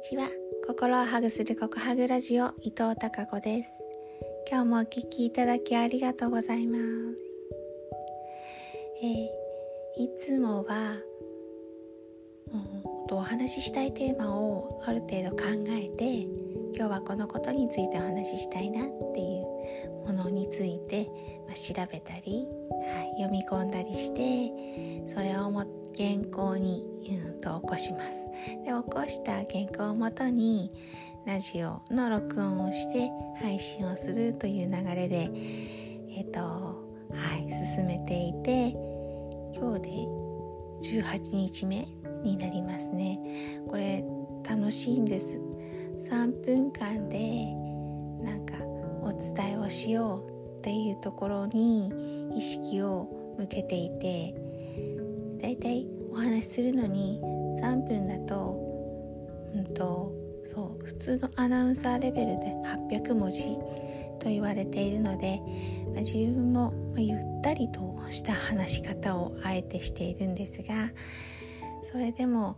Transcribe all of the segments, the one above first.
ちは。心をハグするココハグラジオ伊藤孝子です。今日もお聞きいただきありがとうございます、えー、いつもは、うん、とお話ししたいテーマをある程度考えて今日はこのことについてお話ししたいなっていうものについて、まあ、調べたり、はい、読み込んだりしてそれをも原稿に、うん、と起こします。で起こした原稿をもとにラジオの録音をして配信をするという流れでえっ、ー、とはい進めていて今日で18日目になりますね。これ楽しいんです。3分間でなんかお伝えをしようっていうところに意識を向けていてだいたいお話しするのに3分だとうんとそう普通のアナウンサーレベルで800文字と言われているので、まあ、自分もゆったりとした話し方をあえてしているんですがそれでも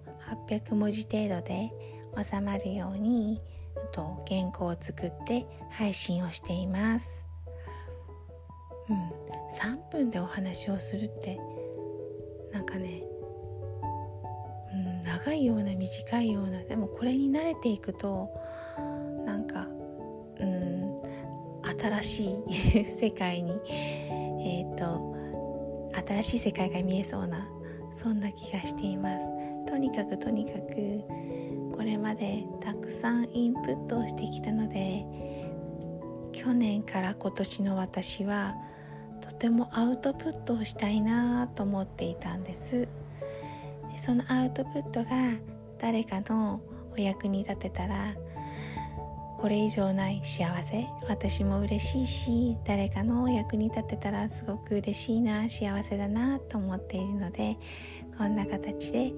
800文字程度で収まるようにと原稿を作って配信をしています。うん、3分でお話をするってなんかね、うん、長いような短いようなでもこれに慣れていくとなんか、うん、新しい 世界にえっ、ー、と新しい世界が見えそうなそんな気がしています。とにかくとにかくこれまでたくさんインプットをしてきたので去年から今年の私はとてもアウトプットをしたいなと思っていたんです。でそのアウトプットが誰かのお役に立てたらこれ以上ない幸せ。私も嬉しいし誰かのお役に立てたらすごく嬉しいな幸せだなと思っているのでこんな形で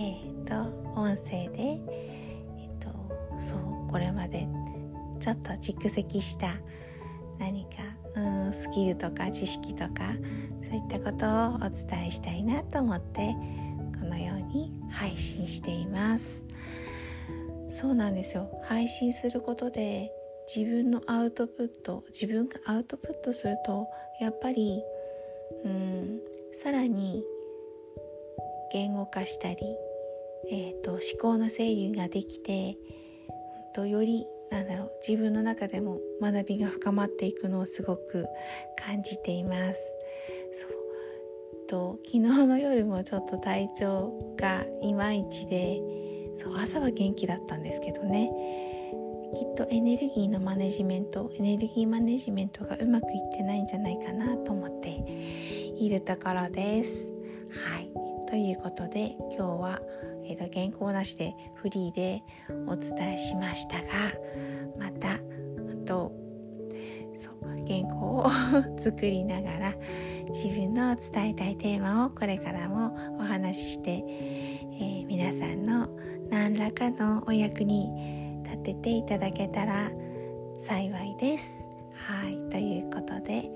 えっ、と音声でえっ、とそうこれまでちょっと蓄積した何かスキルとか知識とかそういったことをお伝えしたいなと思ってこのように配信しています。そうなんですよ。配信することで自分のアウトプット自分がアウトプットするとやっぱりうんさらに言語化したり、えーと、思考の整理ができてとよりなんだろう自分の中でも学びが深まっていくのをすごく感じています。そう。と昨日の夜もちょっと体調がいまいちでそう朝は元気だったんですけどね。きっとエネルギーのマネジメントエネルギーマネジメントがうまくいってないんじゃないかなと思っているところです。はい。ということで今日はえー、と原稿なしでフリーでお伝えしましたがまたとそう原稿を作りながら自分の伝えたいテーマをこれからもお話しして、えー、皆さんの何らかのお役に立てていただけたら幸いです。はいということで、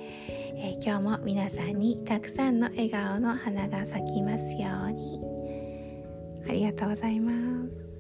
えー、今日も皆さんにたくさんの笑顔の花が咲きますように。ありがとうございます。